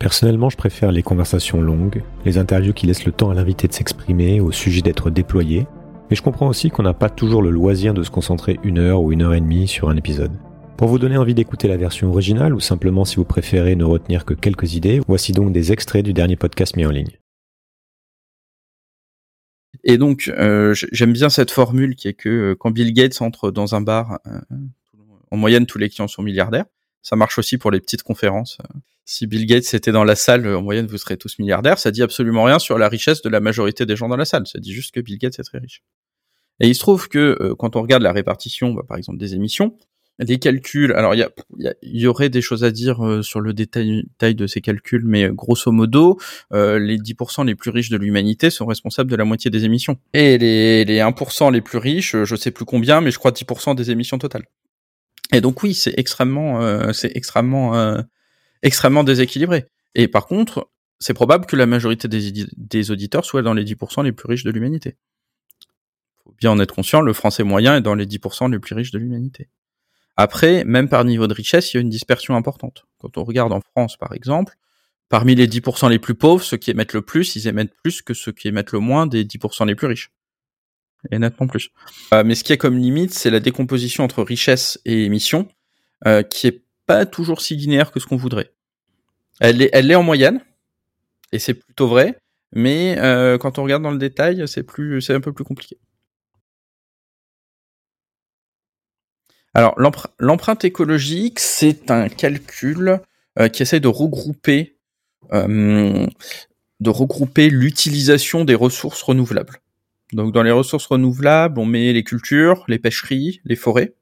Personnellement, je préfère les conversations longues, les interviews qui laissent le temps à l'invité de s'exprimer, au sujet d'être déployé, mais je comprends aussi qu'on n'a pas toujours le loisir de se concentrer une heure ou une heure et demie sur un épisode. Pour vous donner envie d'écouter la version originale ou simplement si vous préférez ne retenir que quelques idées, voici donc des extraits du dernier podcast mis en ligne. Et donc, euh, j'aime bien cette formule qui est que euh, quand Bill Gates entre dans un bar, euh, en moyenne tous les clients sont milliardaires. Ça marche aussi pour les petites conférences. Si Bill Gates était dans la salle, en moyenne, vous serez tous milliardaires. Ça dit absolument rien sur la richesse de la majorité des gens dans la salle. Ça dit juste que Bill Gates est très riche. Et il se trouve que quand on regarde la répartition, bah, par exemple, des émissions, les calculs, alors il y, a, y, aurait des choses à dire euh, sur le détail, de ces calculs, mais euh, grosso modo, euh, les 10% les plus riches de l'humanité sont responsables de la moitié des émissions. Et les, les 1% les plus riches, je sais plus combien, mais je crois 10% des émissions totales. Et donc oui, c'est extrêmement, c'est extrêmement, extrêmement déséquilibré. Et par contre, c'est probable que la majorité des, auditeurs soient dans les 10% les plus riches de l'humanité. Faut bien en être conscient, le français moyen est dans les 10% les plus riches de l'humanité. Après, même par niveau de richesse, il y a une dispersion importante. Quand on regarde en France, par exemple, parmi les 10% les plus pauvres, ceux qui émettent le plus, ils émettent plus que ceux qui émettent le moins des 10% les plus riches. Et nettement plus. Euh, mais ce qui est comme limite, c'est la décomposition entre richesse et émission, euh, qui est pas toujours si linéaire que ce qu'on voudrait. Elle est, en moyenne, et c'est plutôt vrai, mais euh, quand on regarde dans le détail, c'est un peu plus compliqué. Alors l'empreinte écologique, c'est un calcul euh, qui essaie de regrouper euh, de regrouper l'utilisation des ressources renouvelables. Donc dans les ressources renouvelables, on met les cultures, les pêcheries, les forêts,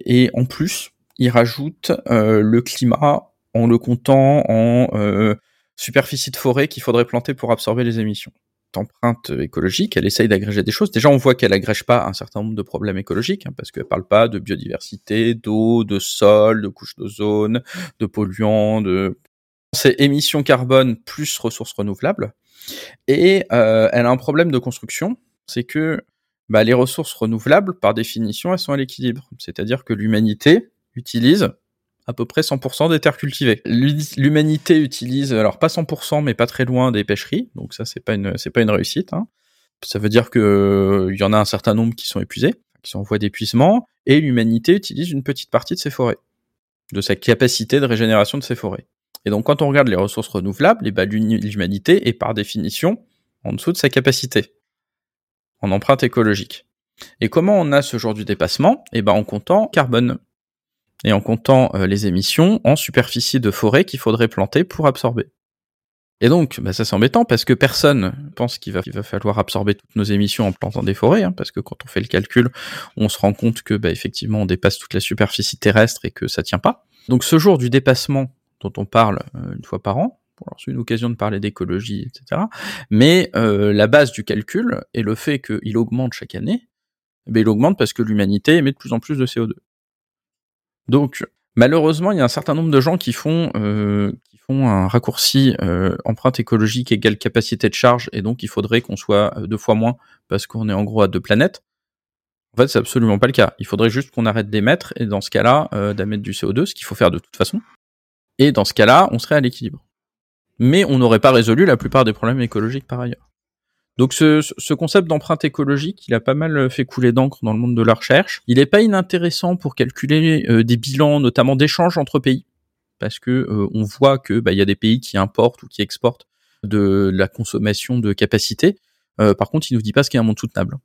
et en plus, il rajoute le climat en le comptant en superficie de forêt qu'il faudrait planter pour absorber les émissions empreinte écologique, elle essaye d'agréger des choses. Déjà, on voit qu'elle agrège pas un certain nombre de problèmes écologiques, hein, parce qu'elle parle pas de biodiversité, d'eau, de sol, de couche d'ozone, de polluants, de... C'est émissions carbone plus ressources renouvelables. Et euh, elle a un problème de construction, c'est que bah, les ressources renouvelables, par définition, elles sont à l'équilibre. C'est-à-dire que l'humanité utilise à peu près 100% des terres cultivées. L'humanité utilise, alors pas 100%, mais pas très loin des pêcheries, donc ça c'est pas une pas une réussite. Hein. Ça veut dire que euh, il y en a un certain nombre qui sont épuisés, qui sont en voie d'épuisement, et l'humanité utilise une petite partie de ses forêts, de sa capacité de régénération de ses forêts. Et donc quand on regarde les ressources renouvelables, eh ben, l'humanité est par définition en dessous de sa capacité en empreinte écologique. Et comment on a ce genre du dépassement? Eh ben en comptant carbone et en comptant euh, les émissions en superficie de forêt qu'il faudrait planter pour absorber. Et donc, bah, ça c'est embêtant parce que personne pense qu'il va, va, falloir absorber toutes nos émissions en plantant des forêts, hein, parce que quand on fait le calcul, on se rend compte que bah, effectivement on dépasse toute la superficie terrestre et que ça tient pas. Donc ce jour du dépassement dont on parle euh, une fois par an, c'est une occasion de parler d'écologie, etc. Mais euh, la base du calcul est le fait qu'il augmente chaque année. Eh il augmente parce que l'humanité émet de plus en plus de CO2. Donc malheureusement, il y a un certain nombre de gens qui font euh, qui font un raccourci euh, empreinte écologique égale capacité de charge, et donc il faudrait qu'on soit euh, deux fois moins parce qu'on est en gros à deux planètes. En fait, c'est absolument pas le cas. Il faudrait juste qu'on arrête d'émettre, et dans ce cas-là, euh, d'émettre du CO2, ce qu'il faut faire de toute façon. Et dans ce cas-là, on serait à l'équilibre. Mais on n'aurait pas résolu la plupart des problèmes écologiques par ailleurs. Donc ce, ce concept d'empreinte écologique, il a pas mal fait couler d'encre dans le monde de la recherche. Il est pas inintéressant pour calculer euh, des bilans, notamment d'échanges entre pays, parce que euh, on voit que bah, il y a des pays qui importent ou qui exportent de la consommation de capacité. Euh, par contre, il nous dit pas ce qu'est un monde soutenable.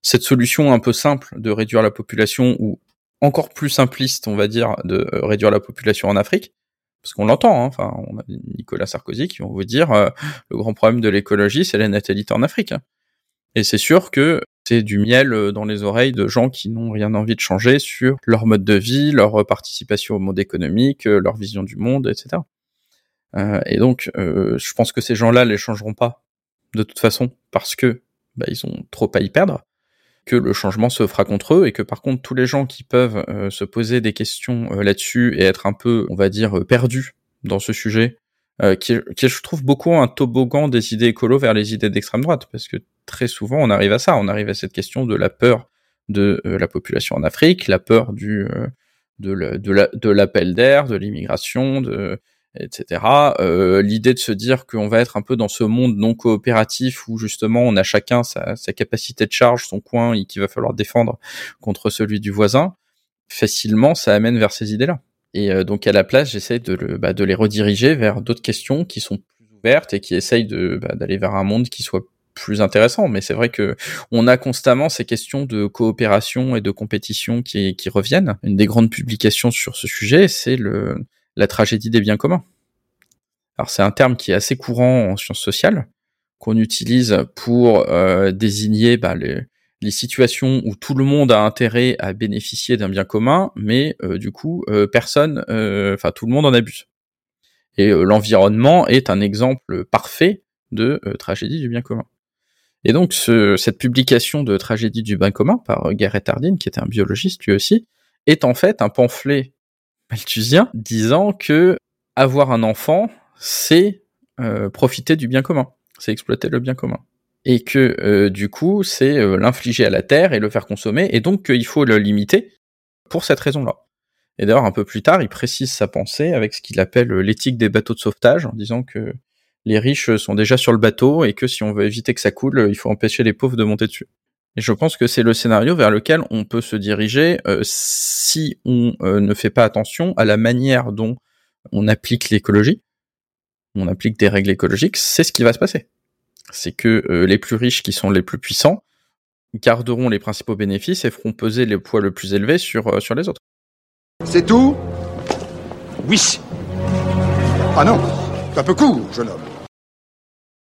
Cette solution un peu simple de réduire la population, ou encore plus simpliste, on va dire, de réduire la population en Afrique, parce qu'on l'entend, hein, enfin, on a Nicolas Sarkozy qui vont vous dire euh, le grand problème de l'écologie, c'est la natalité en Afrique. Et c'est sûr que c'est du miel euh, dans les oreilles de gens qui n'ont rien envie de changer sur leur mode de vie, leur participation au monde économique, euh, leur vision du monde, etc. Euh, et donc, euh, je pense que ces gens-là les changeront pas de toute façon parce que bah, ils ont trop à y perdre que le changement se fera contre eux et que par contre tous les gens qui peuvent euh, se poser des questions euh, là-dessus et être un peu, on va dire, euh, perdus dans ce sujet, qui, qui je trouve beaucoup un toboggan des idées écolo vers les idées d'extrême droite, parce que très souvent on arrive à ça, on arrive à cette question de la peur de la population en Afrique, la peur du de l'appel de d'air, de l'immigration, de etc. Euh, L'idée de se dire qu'on va être un peu dans ce monde non coopératif où justement on a chacun sa, sa capacité de charge, son coin et qu'il va falloir défendre contre celui du voisin, facilement ça amène vers ces idées-là. Et euh, donc à la place, j'essaie de, le, bah, de les rediriger vers d'autres questions qui sont plus ouvertes et qui essayent de bah, d'aller vers un monde qui soit plus intéressant. Mais c'est vrai que on a constamment ces questions de coopération et de compétition qui, qui reviennent. Une des grandes publications sur ce sujet, c'est le la tragédie des biens communs. Alors c'est un terme qui est assez courant en sciences sociales, qu'on utilise pour euh, désigner bah, les, situations où tout le monde a intérêt à bénéficier d'un bien commun, mais euh, du coup euh, personne, enfin tout le monde en abuse. Et l'environnement est un exemple parfait de tragédie du bien commun. Et donc ce, cette publication de tragédie du bien commun par Garrett Hardin, qui était un biologiste lui aussi, est en fait un pamphlet malthusien disant que avoir un enfant, c'est euh, profiter du bien commun, c'est exploiter le bien commun. Et que euh, du coup, c'est euh, l'infliger à la terre et le faire consommer, et donc qu'il faut le limiter pour cette raison-là. Et d'ailleurs, un peu plus tard, il précise sa pensée avec ce qu'il appelle l'éthique des bateaux de sauvetage, en disant que les riches sont déjà sur le bateau et que si on veut éviter que ça coule, il faut empêcher les pauvres de monter dessus. Et je pense que c'est le scénario vers lequel on peut se diriger euh, si on euh, ne fait pas attention à la manière dont on applique l'écologie, on applique des règles écologiques, c'est ce qui va se passer. C'est que euh, les plus riches qui sont les plus puissants garderont les principaux bénéfices et feront peser les poids le plus élevé sur, sur les autres. C'est tout? Oui. Ah non, un peu court, jeune homme.